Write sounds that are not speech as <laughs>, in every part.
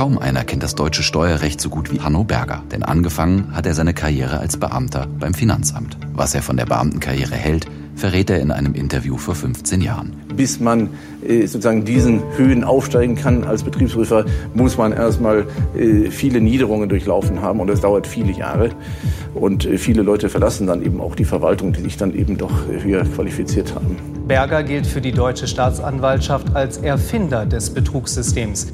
Kaum einer kennt das deutsche Steuerrecht so gut wie Hanno Berger, denn angefangen hat er seine Karriere als Beamter beim Finanzamt. Was er von der Beamtenkarriere hält, verrät er in einem Interview vor 15 Jahren. Bis man äh, sozusagen diesen Höhen aufsteigen kann als Betriebsprüfer, muss man erstmal äh, viele Niederungen durchlaufen haben und das dauert viele Jahre. Und äh, viele Leute verlassen dann eben auch die Verwaltung, die sich dann eben doch höher qualifiziert haben. Berger gilt für die deutsche Staatsanwaltschaft als Erfinder des Betrugssystems.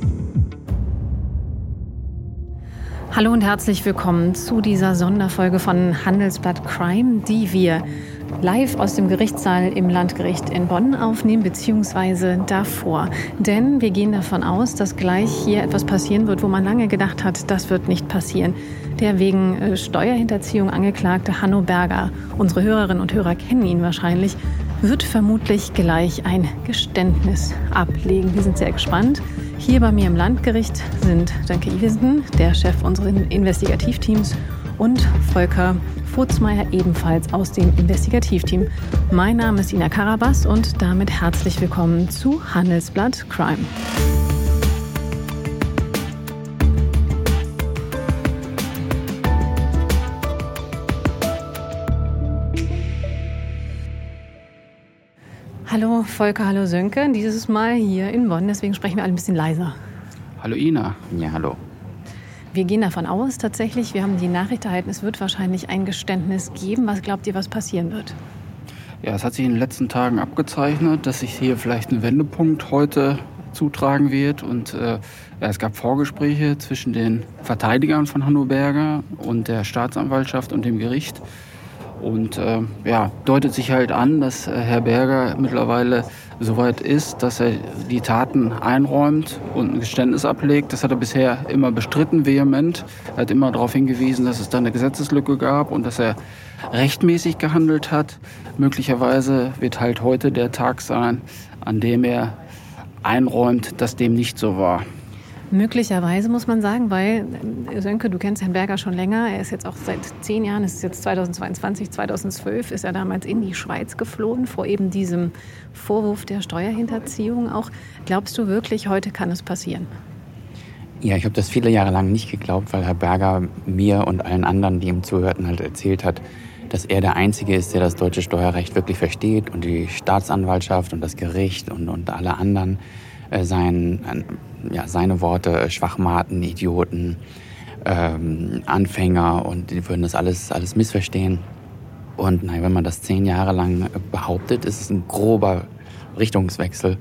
Hallo und herzlich willkommen zu dieser Sonderfolge von Handelsblatt Crime, die wir live aus dem Gerichtssaal im Landgericht in Bonn aufnehmen, beziehungsweise davor. Denn wir gehen davon aus, dass gleich hier etwas passieren wird, wo man lange gedacht hat, das wird nicht passieren. Der wegen äh, Steuerhinterziehung angeklagte Hanno Berger, unsere Hörerinnen und Hörer kennen ihn wahrscheinlich, wird vermutlich gleich ein Geständnis ablegen. Wir sind sehr gespannt. Hier bei mir im Landgericht sind Danke Ivesen, der Chef unseres Investigativteams, und Volker Furzmeier ebenfalls aus dem Investigativteam. Mein Name ist Ina Karabas und damit herzlich willkommen zu Handelsblatt Crime. Hallo Volker, hallo Sönke. Dieses Mal hier in Bonn, deswegen sprechen wir alle ein bisschen leiser. Hallo Ina. Ja, hallo. Wir gehen davon aus, tatsächlich, wir haben die Nachricht erhalten, es wird wahrscheinlich ein Geständnis geben. Was glaubt ihr, was passieren wird? Ja, es hat sich in den letzten Tagen abgezeichnet, dass sich hier vielleicht ein Wendepunkt heute zutragen wird. Und äh, ja, es gab Vorgespräche zwischen den Verteidigern von Hanno Berger und der Staatsanwaltschaft und dem Gericht. Und äh, ja, deutet sich halt an, dass äh, Herr Berger mittlerweile soweit ist, dass er die Taten einräumt und ein Geständnis ablegt. Das hat er bisher immer bestritten, vehement. Er hat immer darauf hingewiesen, dass es da eine Gesetzeslücke gab und dass er rechtmäßig gehandelt hat. Möglicherweise wird halt heute der Tag sein, an dem er einräumt, dass dem nicht so war. Möglicherweise muss man sagen, weil äh, Sönke, du kennst Herrn Berger schon länger. Er ist jetzt auch seit zehn Jahren, es ist jetzt 2022, 2012, ist er damals in die Schweiz geflohen vor eben diesem Vorwurf der Steuerhinterziehung. Auch glaubst du wirklich, heute kann es passieren? Ja, ich habe das viele Jahre lang nicht geglaubt, weil Herr Berger mir und allen anderen, die ihm zuhörten, halt erzählt hat, dass er der Einzige ist, der das deutsche Steuerrecht wirklich versteht und die Staatsanwaltschaft und das Gericht und, und alle anderen sein, ja, seine Worte äh, Schwachmaten, Idioten, ähm, Anfänger und die würden das alles, alles missverstehen. Und nein, wenn man das zehn Jahre lang behauptet, ist es ein grober Richtungswechsel,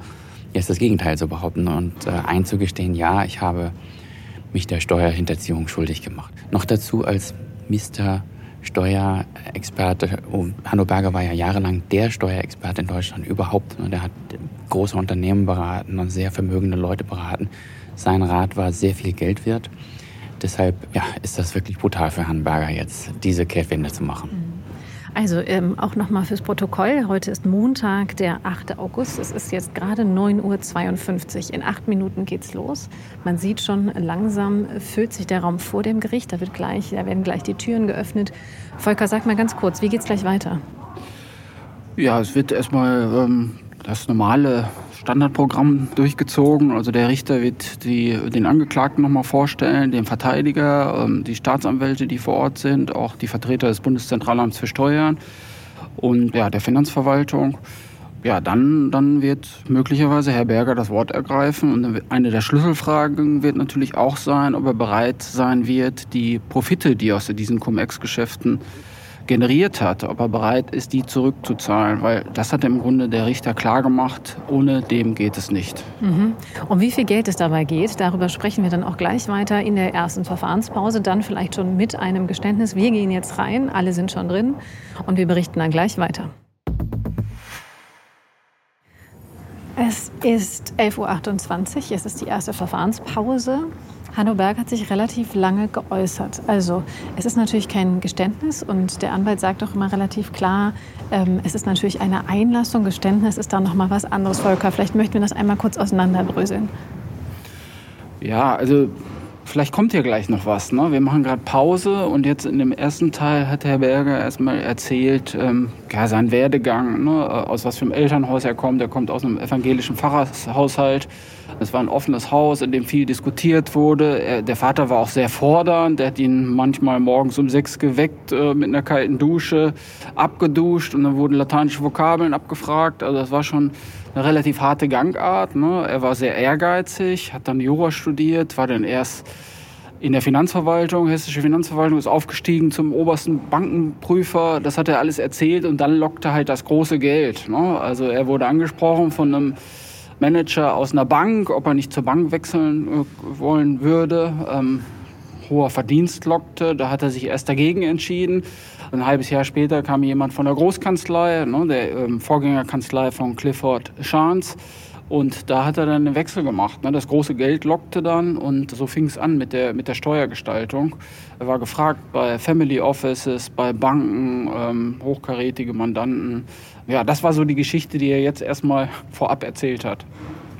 jetzt das Gegenteil zu behaupten und äh, einzugestehen, ja, ich habe mich der Steuerhinterziehung schuldig gemacht. Noch dazu als Mr. Steuerexperte. Hanno Berger war ja jahrelang der Steuerexperte in Deutschland überhaupt. Der hat große Unternehmen beraten und sehr vermögende Leute beraten. Sein Rat war sehr viel Geld wert. Deshalb ja, ist das wirklich brutal für Herrn Berger jetzt, diese Kehrtwende zu machen. Mhm. Also ähm, auch nochmal fürs Protokoll. Heute ist Montag, der 8. August. Es ist jetzt gerade 9.52 Uhr. In acht Minuten geht's los. Man sieht schon, langsam füllt sich der Raum vor dem Gericht. Da, wird gleich, da werden gleich die Türen geöffnet. Volker, sag mal ganz kurz, wie geht's gleich weiter? Ja, es wird erstmal ähm, das normale Standardprogramm durchgezogen. Also der Richter wird die, den Angeklagten nochmal vorstellen, den Verteidiger, ähm, die Staatsanwälte, die vor Ort sind, auch die Vertreter des Bundeszentralamts für Steuern und ja, der Finanzverwaltung. Ja, dann, dann wird möglicherweise Herr Berger das Wort ergreifen. Und eine der Schlüsselfragen wird natürlich auch sein, ob er bereit sein wird, die Profite, die aus diesen Cum-Ex-Geschäften generiert hat, ob er bereit ist, die zurückzuzahlen, weil das hat im Grunde der Richter klar gemacht, ohne dem geht es nicht. Mhm. Um wie viel Geld es dabei geht, darüber sprechen wir dann auch gleich weiter in der ersten Verfahrenspause, dann vielleicht schon mit einem Geständnis. Wir gehen jetzt rein, alle sind schon drin und wir berichten dann gleich weiter. Es ist 11.28 Uhr, es ist die erste Verfahrenspause. Hanno Berg hat sich relativ lange geäußert. Also es ist natürlich kein Geständnis und der Anwalt sagt auch immer relativ klar, ähm, es ist natürlich eine Einlassung. Geständnis ist da noch mal was anderes, Volker. Vielleicht möchten wir das einmal kurz auseinanderbröseln. Ja, also vielleicht kommt hier gleich noch was. Ne? Wir machen gerade Pause und jetzt in dem ersten Teil hat Herr Berger erstmal erzählt, ähm, ja, seinen Werdegang, ne? aus was für einem Elternhaus er kommt. Er kommt aus einem evangelischen Pfarrershaushalt. Es war ein offenes Haus, in dem viel diskutiert wurde. Er, der Vater war auch sehr fordernd. Er hat ihn manchmal morgens um sechs geweckt äh, mit einer kalten Dusche, abgeduscht und dann wurden lateinische Vokabeln abgefragt. Also das war schon eine relativ harte Gangart. Ne? Er war sehr ehrgeizig, hat dann Jura studiert, war dann erst in der Finanzverwaltung, hessische Finanzverwaltung, ist aufgestiegen zum obersten Bankenprüfer. Das hat er alles erzählt und dann lockte halt das große Geld. Ne? Also er wurde angesprochen von einem Manager aus einer Bank, ob er nicht zur Bank wechseln äh, wollen würde. Ähm, hoher Verdienst lockte. Da hat er sich erst dagegen entschieden. Ein halbes Jahr später kam jemand von der Großkanzlei, ne, der ähm, Vorgängerkanzlei von Clifford Chance. Und da hat er dann einen Wechsel gemacht. Ne? Das große Geld lockte dann und so fing es an mit der, mit der Steuergestaltung. Er war gefragt bei Family Offices, bei Banken, ähm, hochkarätige Mandanten. Ja, das war so die Geschichte, die er jetzt erstmal vorab erzählt hat.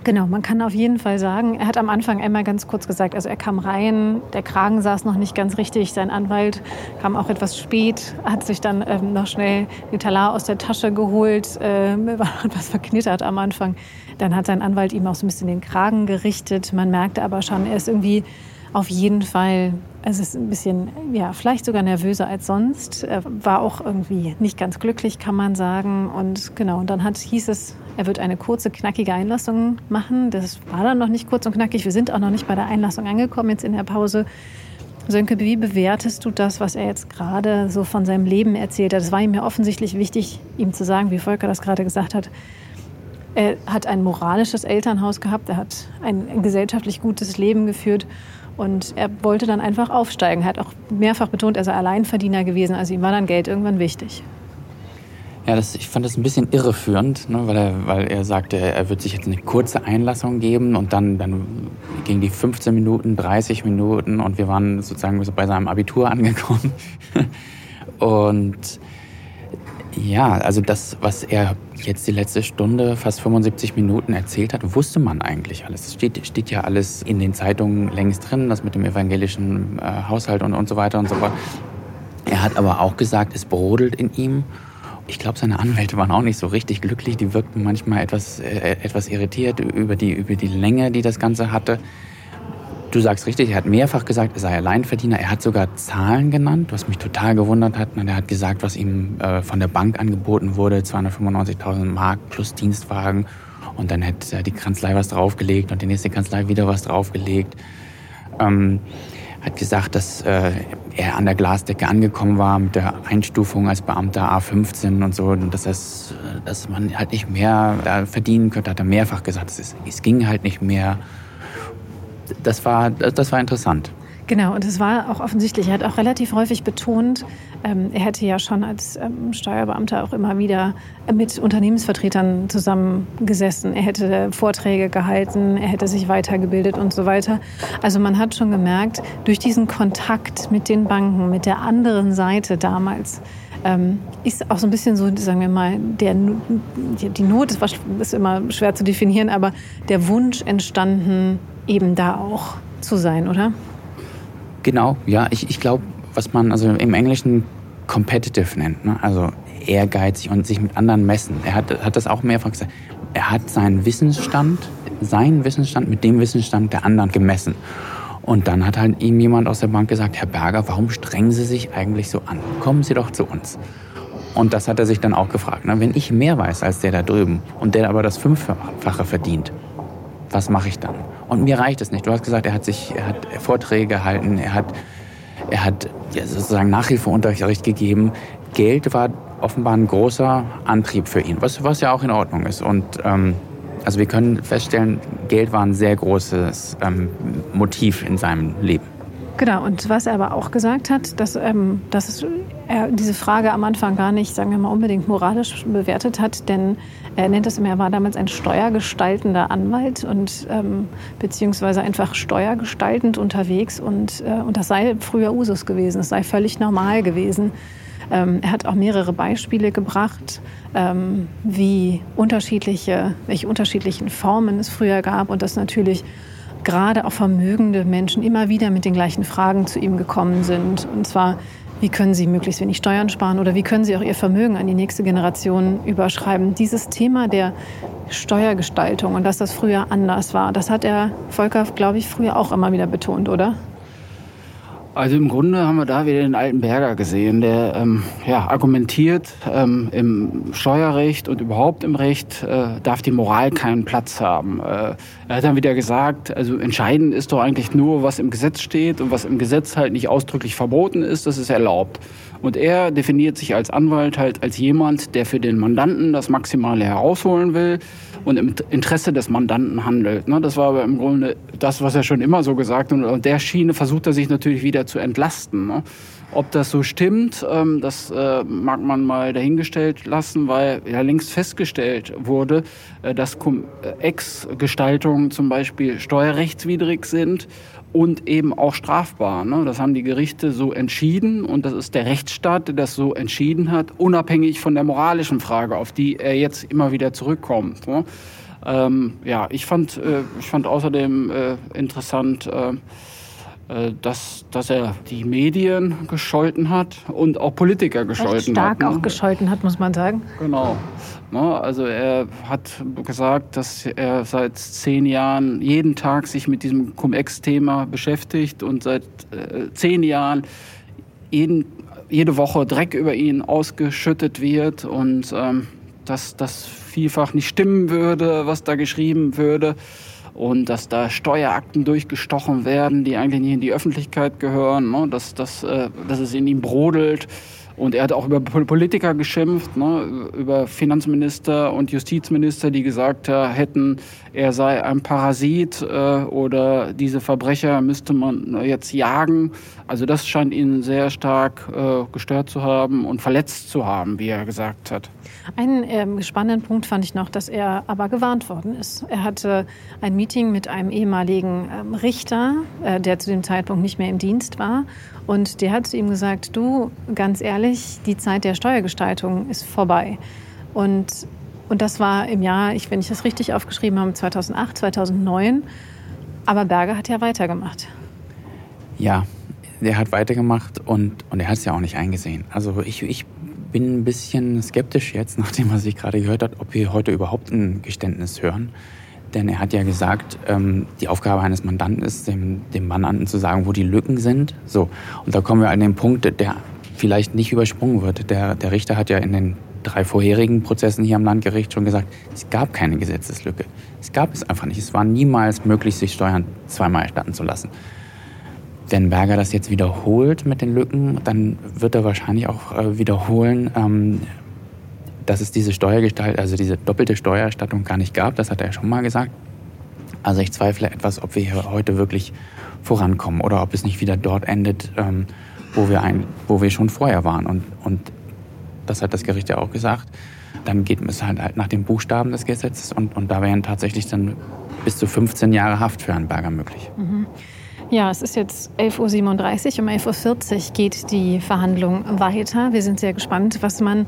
Genau, man kann auf jeden Fall sagen, er hat am Anfang einmal ganz kurz gesagt, also er kam rein, der Kragen saß noch nicht ganz richtig, sein Anwalt kam auch etwas spät, hat sich dann ähm, noch schnell den Talar aus der Tasche geholt, äh, <laughs> war etwas verknittert am Anfang. Dann hat sein Anwalt ihm auch so ein bisschen den Kragen gerichtet. Man merkte aber schon, er ist irgendwie auf jeden Fall, es ist ein bisschen, ja, vielleicht sogar nervöser als sonst. War auch irgendwie nicht ganz glücklich, kann man sagen. Und genau, und dann hat, hieß es, er wird eine kurze, knackige Einlassung machen. Das war dann noch nicht kurz und knackig. Wir sind auch noch nicht bei der Einlassung angekommen, jetzt in der Pause. Sönke, wie bewertest du das, was er jetzt gerade so von seinem Leben erzählt hat? Es war ihm ja offensichtlich wichtig, ihm zu sagen, wie Volker das gerade gesagt hat. Er hat ein moralisches Elternhaus gehabt, er hat ein, gesellschaftlich gutes Leben geführt und er wollte dann einfach aufsteigen. Er hat auch mehrfach betont, er sei Alleinverdiener gewesen, also ihm war dann Geld irgendwann wichtig. Ja, das, ich fand das ein bisschen irreführend, ne, weil, er, weil er sagte, er wird sich jetzt eine kurze Einlassung geben und dann, dann ging die 15 Minuten, 30 Minuten und wir waren sozusagen so bei seinem Abitur angekommen. <laughs> und ja, also das, was er jetzt die letzte Stunde, fast 75 Minuten erzählt hat, wusste man eigentlich alles. Es steht, steht ja alles in den Zeitungen längst drin, das mit dem evangelischen äh, Haushalt und, und so weiter und so fort. Er hat aber auch gesagt, es brodelt in ihm ich glaube, seine Anwälte waren auch nicht so richtig glücklich. Die wirkten manchmal etwas, äh, etwas irritiert über die, über die Länge, die das Ganze hatte. Du sagst richtig, er hat mehrfach gesagt, er sei Alleinverdiener. Er hat sogar Zahlen genannt, was mich total gewundert hat. Er hat gesagt, was ihm äh, von der Bank angeboten wurde, 295.000 Mark plus Dienstwagen. Und dann hätte die Kanzlei was draufgelegt und die nächste Kanzlei wieder was draufgelegt. Ähm, hat gesagt, dass äh, er an der Glasdecke angekommen war mit der Einstufung als Beamter A15 und so, und dass, das, dass man halt nicht mehr da verdienen könnte, hat er mehrfach gesagt. Es, es ging halt nicht mehr. Das war, das war interessant. Genau, und es war auch offensichtlich, er hat auch relativ häufig betont, ähm, er hätte ja schon als ähm, Steuerbeamter auch immer wieder mit Unternehmensvertretern zusammengesessen. Er hätte Vorträge gehalten, er hätte sich weitergebildet und so weiter. Also man hat schon gemerkt, durch diesen Kontakt mit den Banken, mit der anderen Seite damals, ähm, ist auch so ein bisschen so, sagen wir mal, der, die Not ist, immer schwer zu definieren, aber der Wunsch entstanden, eben da auch zu sein, oder? Genau, ja, ich, ich glaube, was man also im Englischen competitive nennt, ne? also ehrgeizig und sich mit anderen messen. Er hat, hat das auch mehrfach gesagt. Er hat seinen Wissensstand, seinen Wissensstand mit dem Wissensstand der anderen gemessen. Und dann hat halt ihm jemand aus der Bank gesagt, Herr Berger, warum strengen Sie sich eigentlich so an? Kommen Sie doch zu uns. Und das hat er sich dann auch gefragt. Ne? Wenn ich mehr weiß als der da drüben und der aber das Fünffache verdient, was mache ich dann? Und mir reicht es nicht. Du hast gesagt, er hat sich, er hat Vorträge gehalten, er hat, er hat ja, sozusagen Nachhilfeunterricht gegeben. Geld war offenbar ein großer Antrieb für ihn, was, was ja auch in Ordnung ist. Und ähm, also wir können feststellen, Geld war ein sehr großes ähm, Motiv in seinem Leben. Genau, und was er aber auch gesagt hat, dass, ähm, dass er diese Frage am Anfang gar nicht, sagen wir mal, unbedingt moralisch bewertet hat, denn er nennt es immer, er war damals ein steuergestaltender Anwalt und ähm, beziehungsweise einfach steuergestaltend unterwegs und, äh, und das sei früher Usus gewesen, es sei völlig normal gewesen. Ähm, er hat auch mehrere Beispiele gebracht, ähm, wie unterschiedliche, welche unterschiedlichen Formen es früher gab und dass natürlich gerade auch vermögende Menschen immer wieder mit den gleichen Fragen zu ihm gekommen sind. Und zwar, wie können sie möglichst wenig Steuern sparen oder wie können sie auch ihr Vermögen an die nächste Generation überschreiben. Dieses Thema der Steuergestaltung und dass das früher anders war, das hat er Volker, glaube ich, früher auch immer wieder betont, oder? Also im Grunde haben wir da wieder den alten Berger gesehen, der ähm, ja, argumentiert, ähm, im Steuerrecht und überhaupt im Recht äh, darf die Moral keinen Platz haben. Äh, er hat dann wieder gesagt, also entscheidend ist doch eigentlich nur, was im Gesetz steht und was im Gesetz halt nicht ausdrücklich verboten ist, das ist erlaubt. Und er definiert sich als Anwalt halt als jemand, der für den Mandanten das Maximale herausholen will und im Interesse des Mandanten handelt. Ne? Das war aber im Grunde das, was er schon immer so gesagt hat. Und der Schiene versucht er sich natürlich wieder zu entlasten. Ne? Ob das so stimmt, ähm, das äh, mag man mal dahingestellt lassen, weil ja längst festgestellt wurde, äh, dass Ex-Gestaltungen zum Beispiel steuerrechtswidrig sind und eben auch strafbar. Ne? Das haben die Gerichte so entschieden und das ist der Rechtsstaat, der das so entschieden hat, unabhängig von der moralischen Frage, auf die er jetzt immer wieder zurückkommt. Ne? Ähm, ja, ich fand, äh, ich fand außerdem äh, interessant, äh, äh, dass, dass er die Medien gescholten hat und auch Politiker gescholten Recht stark hat. Stark ne? auch gescholten hat, muss man sagen. Genau. Ne, also er hat gesagt, dass er seit zehn Jahren jeden Tag sich mit diesem Cum-Ex-Thema beschäftigt und seit äh, zehn Jahren jeden, jede Woche Dreck über ihn ausgeschüttet wird und ähm, dass das vielfach nicht stimmen würde, was da geschrieben würde und dass da Steuerakten durchgestochen werden, die eigentlich nicht in die Öffentlichkeit gehören, ne? dass, dass, äh, dass es in ihm brodelt. Und er hat auch über Politiker geschimpft, ne, über Finanzminister und Justizminister, die gesagt hätten, er sei ein Parasit äh, oder diese Verbrecher müsste man jetzt jagen. Also das scheint ihn sehr stark äh, gestört zu haben und verletzt zu haben, wie er gesagt hat. Einen ähm, spannenden Punkt fand ich noch, dass er aber gewarnt worden ist. Er hatte ein Meeting mit einem ehemaligen ähm, Richter, äh, der zu dem Zeitpunkt nicht mehr im Dienst war. Und der hat zu ihm gesagt, du, ganz ehrlich, die Zeit der Steuergestaltung ist vorbei. Und, und das war im Jahr, ich, wenn ich das richtig aufgeschrieben habe, 2008, 2009. Aber Berger hat ja weitergemacht. Ja, der hat weitergemacht und, und er hat es ja auch nicht eingesehen. Also ich, ich bin ein bisschen skeptisch jetzt, <laughs> nachdem was ich gerade gehört habe, ob wir heute überhaupt ein Geständnis hören. Denn er hat ja gesagt, ähm, die Aufgabe eines Mandanten ist, dem, dem Mandanten zu sagen, wo die Lücken sind. So. Und da kommen wir an den Punkt, der vielleicht nicht übersprungen wird. Der, der Richter hat ja in den drei vorherigen Prozessen hier am Landgericht schon gesagt, es gab keine Gesetzeslücke. Es gab es einfach nicht. Es war niemals möglich, sich Steuern zweimal erstatten zu lassen. Wenn Berger das jetzt wiederholt mit den Lücken, dann wird er wahrscheinlich auch äh, wiederholen, ähm, dass es diese Steuergestalt, also diese doppelte Steuererstattung gar nicht gab. Das hat er schon mal gesagt. Also ich zweifle etwas, ob wir hier heute wirklich vorankommen oder ob es nicht wieder dort endet, ähm, wo, wir ein, wo wir schon vorher waren. Und, und das hat das Gericht ja auch gesagt. Dann geht es halt, halt nach dem Buchstaben des Gesetzes und, und da wären tatsächlich dann bis zu 15 Jahre Haft für einen Berger möglich. Mhm. Ja, es ist jetzt 11.37 Uhr. Um 11.40 Uhr geht die Verhandlung weiter. Wir sind sehr gespannt, was man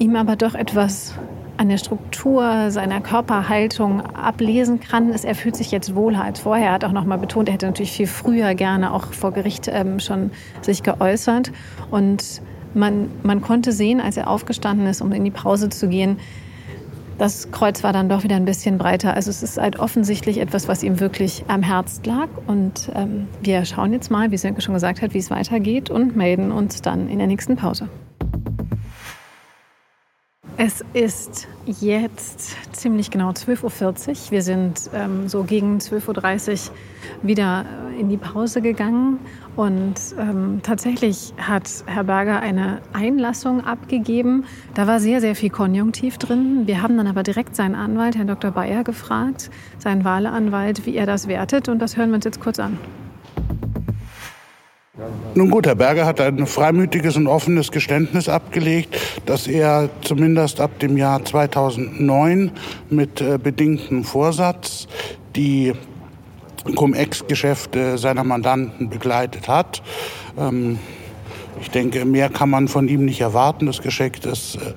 ihm aber doch etwas an der Struktur seiner Körperhaltung ablesen kann, er fühlt sich jetzt wohler als vorher. Er hat auch noch mal betont, er hätte natürlich viel früher gerne auch vor Gericht ähm, schon sich geäußert. Und man, man konnte sehen, als er aufgestanden ist, um in die Pause zu gehen, das Kreuz war dann doch wieder ein bisschen breiter. Also es ist halt offensichtlich etwas, was ihm wirklich am Herz lag. Und ähm, wir schauen jetzt mal, wie Sönke schon gesagt hat, wie es weitergeht und melden uns dann in der nächsten Pause. Es ist jetzt ziemlich genau 12.40 Uhr. Wir sind ähm, so gegen 12.30 Uhr wieder in die Pause gegangen. Und ähm, tatsächlich hat Herr Berger eine Einlassung abgegeben. Da war sehr, sehr viel Konjunktiv drin. Wir haben dann aber direkt seinen Anwalt, Herrn Dr. Bayer, gefragt, seinen Wahleanwalt, wie er das wertet. Und das hören wir uns jetzt kurz an. Nun gut, Herr Berger hat ein freimütiges und offenes Geständnis abgelegt, dass er zumindest ab dem Jahr 2009 mit äh, bedingtem Vorsatz die Cum-Ex-Geschäfte seiner Mandanten begleitet hat. Ähm, Ich denke, mehr kann man von ihm nicht erwarten. Das das äh,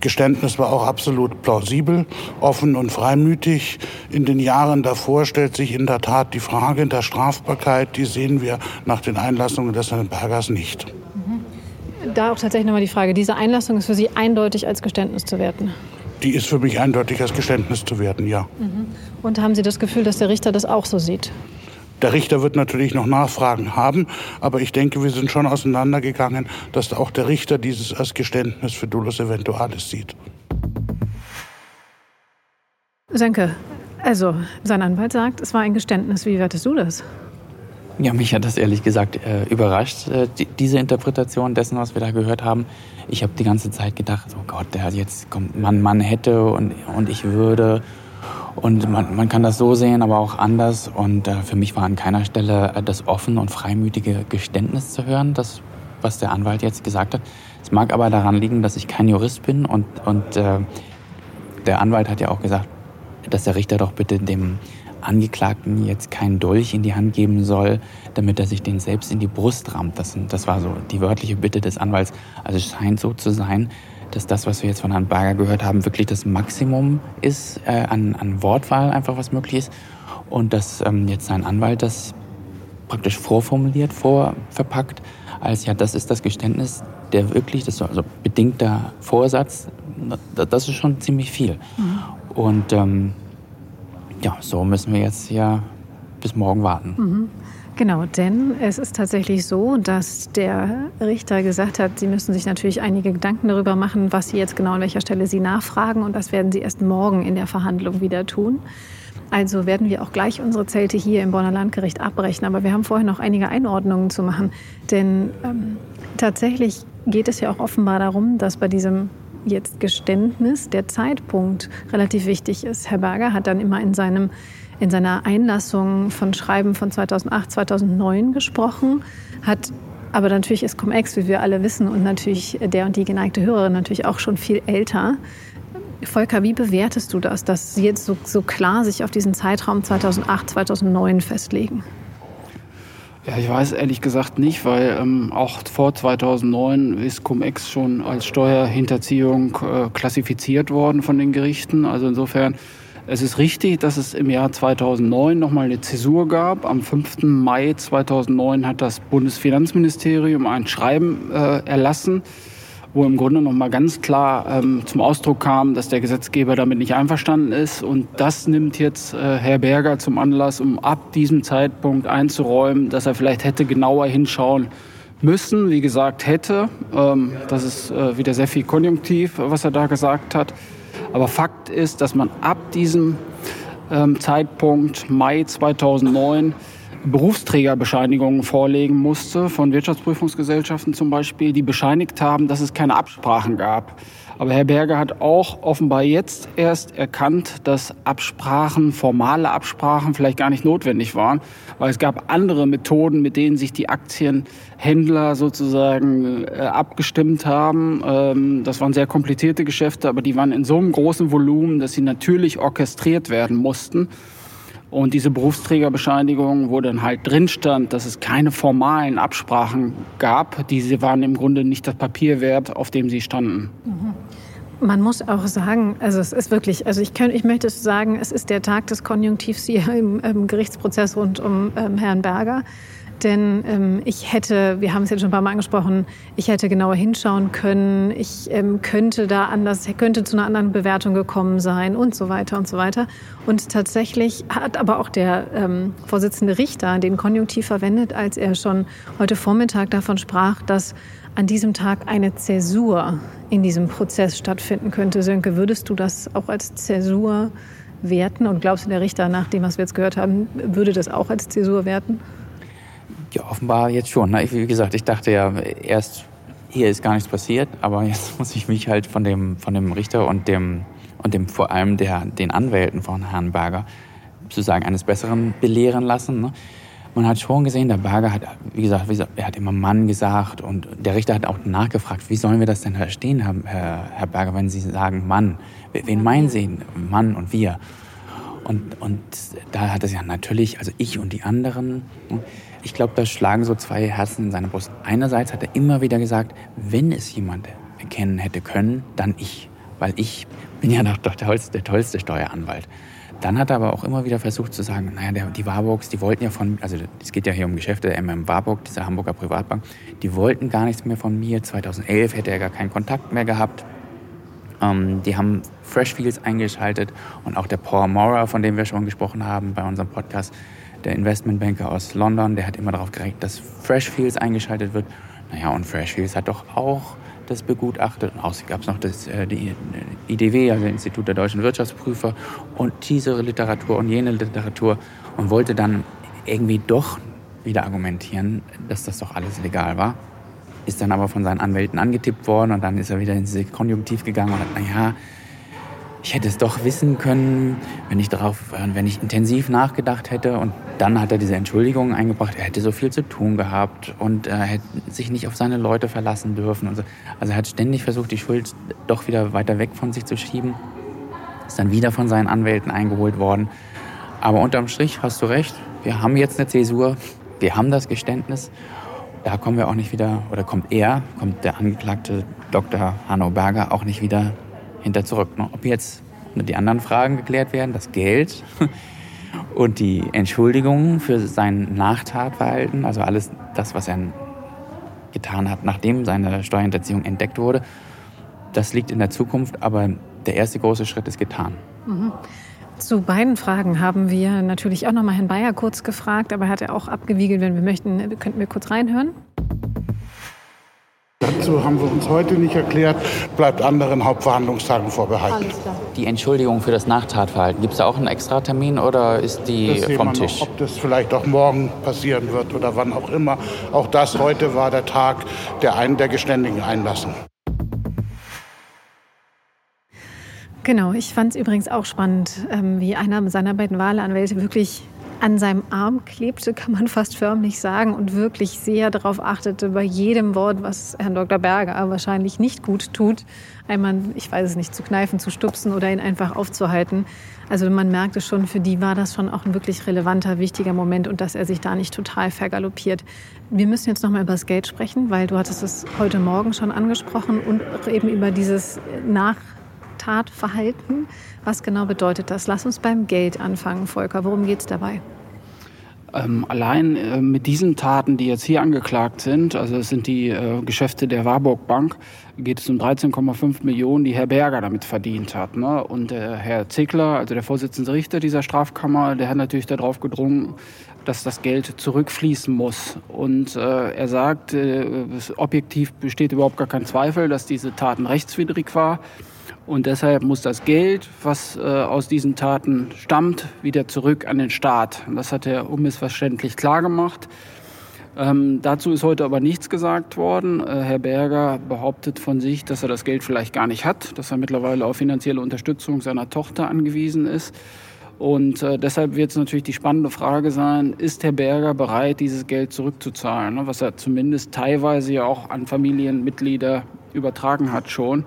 Geständnis war auch absolut plausibel, offen und freimütig. In den Jahren davor stellt sich in der Tat die Frage der Strafbarkeit. Die sehen wir nach den Einlassungen des Herrn Bergers nicht. Mhm. Da auch tatsächlich nochmal die Frage, diese Einlassung ist für Sie eindeutig als Geständnis zu werten? Die ist für mich eindeutig als Geständnis zu werten, ja. Mhm. Und haben Sie das Gefühl, dass der Richter das auch so sieht? Der Richter wird natürlich noch Nachfragen haben, aber ich denke, wir sind schon auseinandergegangen, dass auch der Richter dieses als Geständnis für Dolus Eventualis sieht. Senke, also sein Anwalt sagt, es war ein Geständnis. Wie wertest du das? Ja, mich hat das ehrlich gesagt äh, überrascht, äh, die, diese Interpretation dessen, was wir da gehört haben. Ich habe die ganze Zeit gedacht, oh Gott, der hat jetzt kommt man, man hätte und, und ich würde und man, man kann das so sehen, aber auch anders. Und äh, für mich war an keiner Stelle äh, das offene und freimütige Geständnis zu hören, das, was der Anwalt jetzt gesagt hat. Es mag aber daran liegen, dass ich kein Jurist bin und, und äh, der Anwalt hat ja auch gesagt, dass der Richter doch bitte dem Angeklagten jetzt keinen Dolch in die Hand geben soll, damit er sich den selbst in die Brust rammt. Das, das war so die wörtliche Bitte des Anwalts. Also es scheint so zu sein, dass das, was wir jetzt von Herrn Berger gehört haben, wirklich das Maximum ist äh, an, an Wortwahl einfach, was möglich ist. Und dass ähm, jetzt sein Anwalt das praktisch vorformuliert, vorverpackt, als ja, das ist das Geständnis, der wirklich, das also bedingter Vorsatz, das ist schon ziemlich viel. Mhm. Und ähm, ja, so müssen wir jetzt ja bis morgen warten. Mhm. Genau, denn es ist tatsächlich so, dass der Richter gesagt hat, Sie müssen sich natürlich einige Gedanken darüber machen, was Sie jetzt genau an welcher Stelle Sie nachfragen. Und das werden Sie erst morgen in der Verhandlung wieder tun. Also werden wir auch gleich unsere Zelte hier im Bonner Landgericht abbrechen. Aber wir haben vorher noch einige Einordnungen zu machen. Denn ähm, tatsächlich geht es ja auch offenbar darum, dass bei diesem jetzt Geständnis der Zeitpunkt relativ wichtig ist. Herr Berger hat dann immer in seinem in seiner Einlassung von Schreiben von 2008, 2009 gesprochen, hat aber natürlich ist Cum-Ex, wie wir alle wissen, und natürlich der und die geneigte Hörerin natürlich auch schon viel älter. Volker, wie bewertest du das, dass Sie jetzt so, so klar sich auf diesen Zeitraum 2008, 2009 festlegen? Ja, ich weiß ehrlich gesagt nicht, weil ähm, auch vor 2009 ist Cum-Ex schon als Steuerhinterziehung äh, klassifiziert worden von den Gerichten. Also insofern es ist richtig, dass es im Jahr 2009 nochmal eine Zäsur gab. Am 5. Mai 2009 hat das Bundesfinanzministerium ein Schreiben äh, erlassen, wo im Grunde nochmal ganz klar ähm, zum Ausdruck kam, dass der Gesetzgeber damit nicht einverstanden ist. Und das nimmt jetzt äh, Herr Berger zum Anlass, um ab diesem Zeitpunkt einzuräumen, dass er vielleicht hätte genauer hinschauen müssen. Wie gesagt, hätte. Ähm, das ist äh, wieder sehr viel Konjunktiv, was er da gesagt hat. Aber Fakt ist, dass man ab diesem ähm, Zeitpunkt Mai 2009 Berufsträgerbescheinigungen vorlegen musste, von Wirtschaftsprüfungsgesellschaften zum Beispiel, die bescheinigt haben, dass es keine Absprachen gab. Aber Herr Berger hat auch offenbar jetzt erst erkannt, dass Absprachen, formale Absprachen vielleicht gar nicht notwendig waren, weil es gab andere Methoden, mit denen sich die Aktienhändler sozusagen äh, abgestimmt haben. Ähm, das waren sehr komplizierte Geschäfte, aber die waren in so einem großen Volumen, dass sie natürlich orchestriert werden mussten. Und diese Berufsträgerbescheinigung, wo dann halt drin stand, dass es keine formalen Absprachen gab, diese waren im Grunde nicht das Papier wert, auf dem sie standen. Mhm. Man muss auch sagen, also es ist wirklich, also ich, könnte, ich möchte sagen, es ist der Tag des Konjunktivs hier im, im Gerichtsprozess rund um ähm, Herrn Berger. Denn ähm, ich hätte, wir haben es jetzt schon ein paar Mal angesprochen, ich hätte genauer hinschauen können, ich ähm, könnte da anders, könnte zu einer anderen Bewertung gekommen sein und so weiter und so weiter. Und tatsächlich hat aber auch der ähm, Vorsitzende Richter den Konjunktiv verwendet, als er schon heute Vormittag davon sprach, dass an diesem Tag eine Zäsur in diesem Prozess stattfinden könnte. Sönke, würdest du das auch als Zäsur werten? Und glaubst du, der Richter, nach dem, was wir jetzt gehört haben, würde das auch als Zäsur werten? Ja, offenbar jetzt schon. Ne? Wie gesagt, ich dachte ja erst, hier ist gar nichts passiert, aber jetzt <laughs> muss ich mich halt von dem, von dem Richter und dem, und dem vor allem der, den Anwälten von Herrn Berger sozusagen eines Besseren belehren lassen. Ne? Man hat schon gesehen, der Berger hat, wie gesagt, er hat immer Mann gesagt und der Richter hat auch nachgefragt, wie sollen wir das denn verstehen, Herr, Herr Berger, wenn Sie sagen Mann? Wen meinen Sie? Mann und wir. Und, und da hat es ja natürlich, also ich und die anderen, ne, ich glaube, da schlagen so zwei Herzen in seiner Brust. Einerseits hat er immer wieder gesagt, wenn es jemand erkennen hätte können, dann ich. Weil ich bin ja noch der tollste, der tollste Steueranwalt. Dann hat er aber auch immer wieder versucht zu sagen, naja, der, die Warburgs, die wollten ja von, also es geht ja hier um Geschäfte, der MM Warburg, dieser Hamburger Privatbank, die wollten gar nichts mehr von mir. 2011 hätte er gar keinen Kontakt mehr gehabt. Ähm, die haben Freshfields eingeschaltet und auch der Paul Mora, von dem wir schon gesprochen haben bei unserem Podcast, der Investmentbanker aus London, der hat immer darauf gerechnet, dass Freshfields eingeschaltet wird. Naja, und Freshfields hat doch auch das begutachtet. Und außerdem gab es noch das, äh, die IDW, also Institut der deutschen Wirtschaftsprüfer, und diese Literatur und jene Literatur und wollte dann irgendwie doch wieder argumentieren, dass das doch alles legal war. Ist dann aber von seinen Anwälten angetippt worden und dann ist er wieder ins Konjunktiv gegangen und hat, naja, ich hätte es doch wissen können, wenn ich darauf, wenn ich intensiv nachgedacht hätte. Und dann hat er diese Entschuldigung eingebracht, er hätte so viel zu tun gehabt und er hätte sich nicht auf seine Leute verlassen dürfen. So. Also er hat ständig versucht, die Schuld doch wieder weiter weg von sich zu schieben. Ist dann wieder von seinen Anwälten eingeholt worden. Aber unterm Strich hast du recht, wir haben jetzt eine Zäsur, wir haben das Geständnis. Da kommen wir auch nicht wieder, oder kommt er, kommt der Angeklagte Dr. Hanno Berger auch nicht wieder hinter zurück. Ne? Ob jetzt die anderen Fragen geklärt werden, das Geld <laughs> und die Entschuldigungen für sein Nachtatverhalten, also alles das, was er getan hat, nachdem seine Steuerhinterziehung entdeckt wurde, das liegt in der Zukunft, aber der erste große Schritt ist getan. Mhm. Zu beiden Fragen haben wir natürlich auch noch mal Herrn Bayer kurz gefragt, aber er hat ja auch abgewiegelt, wenn wir möchten, könnten wir kurz reinhören. Dazu haben wir uns heute nicht erklärt, bleibt anderen Hauptverhandlungstagen vorbehalten. Die Entschuldigung für das Nachtatverhalten, gibt es da auch einen Extratermin oder ist die das vom Tisch? Noch, ob das vielleicht auch morgen passieren wird oder wann auch immer. Auch das heute war der Tag der einen der Geständigen einlassen. Genau, ich fand es übrigens auch spannend, ähm, wie einer seiner beiden Wahlanwälte wirklich an seinem Arm klebte, kann man fast förmlich sagen, und wirklich sehr darauf achtete, bei jedem Wort, was Herrn Dr. Berger wahrscheinlich nicht gut tut, einmal, ich weiß es nicht, zu kneifen, zu stupsen oder ihn einfach aufzuhalten. Also man merkte schon, für die war das schon auch ein wirklich relevanter, wichtiger Moment und dass er sich da nicht total vergaloppiert. Wir müssen jetzt nochmal über das Geld sprechen, weil du hattest es heute Morgen schon angesprochen und eben über dieses Nachtatverhalten. Was genau bedeutet das? Lass uns beim Geld anfangen, Volker. Worum geht es dabei? Ähm, allein äh, mit diesen Taten, die jetzt hier angeklagt sind, also es sind die äh, Geschäfte der Warburg Bank, geht es um 13,5 Millionen, die Herr Berger damit verdient hat. Ne? Und äh, Herr Zickler, also der Vorsitzende Richter dieser Strafkammer, der hat natürlich darauf gedrungen, dass das Geld zurückfließen muss. Und äh, er sagt, äh, objektiv besteht überhaupt gar kein Zweifel, dass diese Taten rechtswidrig war. Und deshalb muss das Geld, was äh, aus diesen Taten stammt, wieder zurück an den Staat. Und das hat er unmissverständlich klargemacht. Ähm, dazu ist heute aber nichts gesagt worden. Äh, Herr Berger behauptet von sich, dass er das Geld vielleicht gar nicht hat, dass er mittlerweile auf finanzielle Unterstützung seiner Tochter angewiesen ist. Und äh, deshalb wird es natürlich die spannende Frage sein, ist Herr Berger bereit, dieses Geld zurückzuzahlen, ne? was er zumindest teilweise ja auch an Familienmitglieder übertragen hat schon.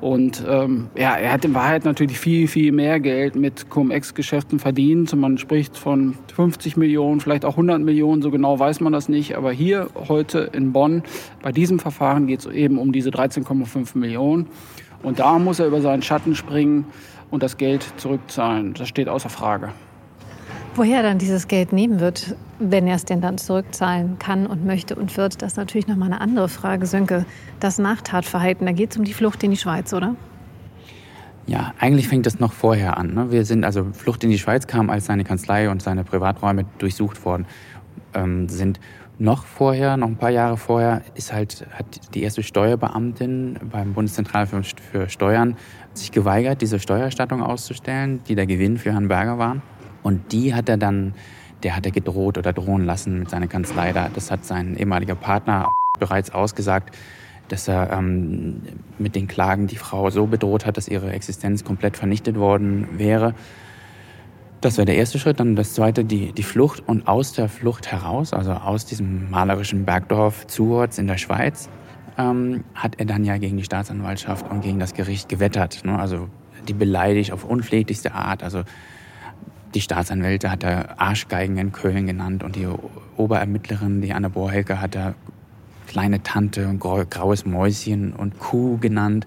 Und ähm, ja, er hat in Wahrheit natürlich viel, viel mehr Geld mit Cum-Ex-Geschäften verdient. Man spricht von 50 Millionen, vielleicht auch 100 Millionen, so genau weiß man das nicht. Aber hier heute in Bonn, bei diesem Verfahren geht es eben um diese 13,5 Millionen. Und da muss er über seinen Schatten springen und das Geld zurückzahlen. Das steht außer Frage. Woher er dann dieses Geld nehmen wird, wenn er es denn dann zurückzahlen kann und möchte und wird, das ist natürlich nochmal eine andere Frage. Sönke, das Nachtatverhalten, da geht es um die Flucht in die Schweiz, oder? Ja, eigentlich fängt das noch vorher an. Ne? Wir sind, also Flucht in die Schweiz kam, als seine Kanzlei und seine Privaträume durchsucht worden ähm, sind. Noch vorher, noch ein paar Jahre vorher, ist halt, hat die erste Steuerbeamtin beim Bundeszentrale für, für Steuern sich geweigert, diese Steuererstattung auszustellen, die der Gewinn für Herrn Berger waren. Und die hat er dann, der hat er gedroht oder drohen lassen mit seiner Kanzlei. Das hat sein ehemaliger Partner bereits ausgesagt, dass er ähm, mit den Klagen die Frau so bedroht hat, dass ihre Existenz komplett vernichtet worden wäre. Das wäre der erste Schritt. Dann das zweite, die, die Flucht. Und aus der Flucht heraus, also aus diesem malerischen Bergdorf Zuhorz in der Schweiz, ähm, hat er dann ja gegen die Staatsanwaltschaft und gegen das Gericht gewettert. Ne? Also die beleidigt auf unflätigste Art. Also die Staatsanwälte hat er Arschgeigen in Köln genannt und die Oberermittlerin, die Anne Borhelke, hat er kleine Tante graues Mäuschen und Kuh genannt.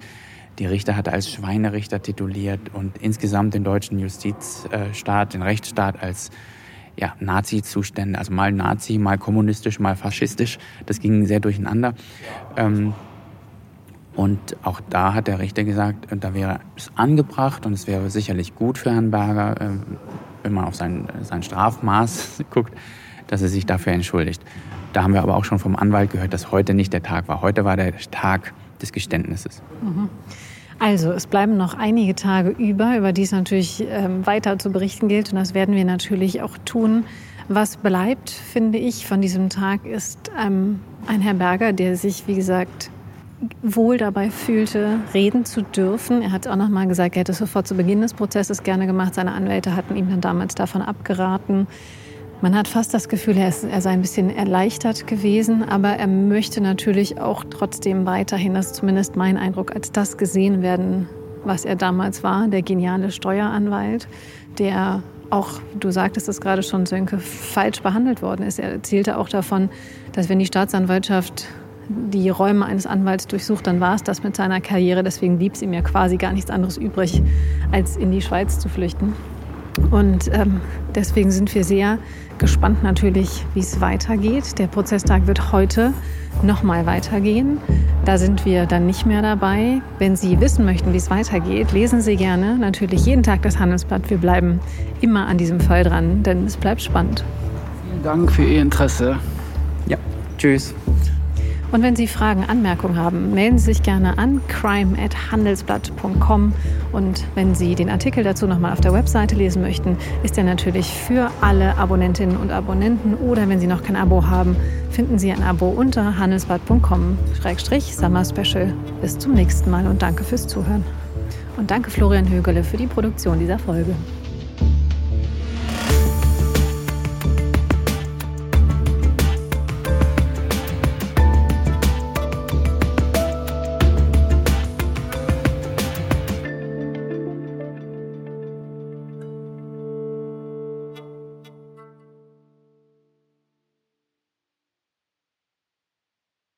Die Richter hat er als Schweinerichter tituliert und insgesamt den deutschen Justizstaat, den Rechtsstaat als ja, Nazi-Zustände, also mal Nazi, mal kommunistisch, mal faschistisch. Das ging sehr durcheinander. Ähm, und auch da hat der Richter gesagt, da wäre es angebracht und es wäre sicherlich gut für Herrn Berger, äh, wenn man auf sein, sein Strafmaß <laughs> guckt, dass er sich dafür entschuldigt. Da haben wir aber auch schon vom Anwalt gehört, dass heute nicht der Tag war. Heute war der Tag des Geständnisses. Mhm. Also, es bleiben noch einige Tage über, über die es natürlich ähm, weiter zu berichten gilt. Und das werden wir natürlich auch tun. Was bleibt, finde ich, von diesem Tag ist ähm, ein Herr Berger, der sich, wie gesagt, wohl dabei fühlte, reden zu dürfen. Er hat auch noch mal gesagt, er hätte sofort zu Beginn des Prozesses gerne gemacht. Seine Anwälte hatten ihm dann damals davon abgeraten. Man hat fast das Gefühl, er, ist, er sei ein bisschen erleichtert gewesen, aber er möchte natürlich auch trotzdem weiterhin, das ist zumindest mein Eindruck, als das gesehen werden, was er damals war, der geniale Steueranwalt, der auch, du sagtest es gerade schon, Sönke, falsch behandelt worden ist. Er erzählte auch davon, dass wenn die Staatsanwaltschaft die Räume eines Anwalts durchsucht, dann war es das mit seiner Karriere. Deswegen blieb es ihm ja quasi gar nichts anderes übrig, als in die Schweiz zu flüchten. Und ähm, deswegen sind wir sehr gespannt natürlich, wie es weitergeht. Der Prozesstag wird heute nochmal weitergehen. Da sind wir dann nicht mehr dabei. Wenn Sie wissen möchten, wie es weitergeht, lesen Sie gerne natürlich jeden Tag das Handelsblatt. Wir bleiben immer an diesem Fall dran, denn es bleibt spannend. Vielen Dank für Ihr Interesse. Ja, tschüss. Und wenn Sie Fragen, Anmerkungen haben, melden Sie sich gerne an crime.handelsblatt.com. Und wenn Sie den Artikel dazu nochmal auf der Webseite lesen möchten, ist er natürlich für alle Abonnentinnen und Abonnenten. Oder wenn Sie noch kein Abo haben, finden Sie ein Abo unter handelsblatt.com-summer special. Bis zum nächsten Mal und danke fürs Zuhören. Und danke Florian Högele für die Produktion dieser Folge.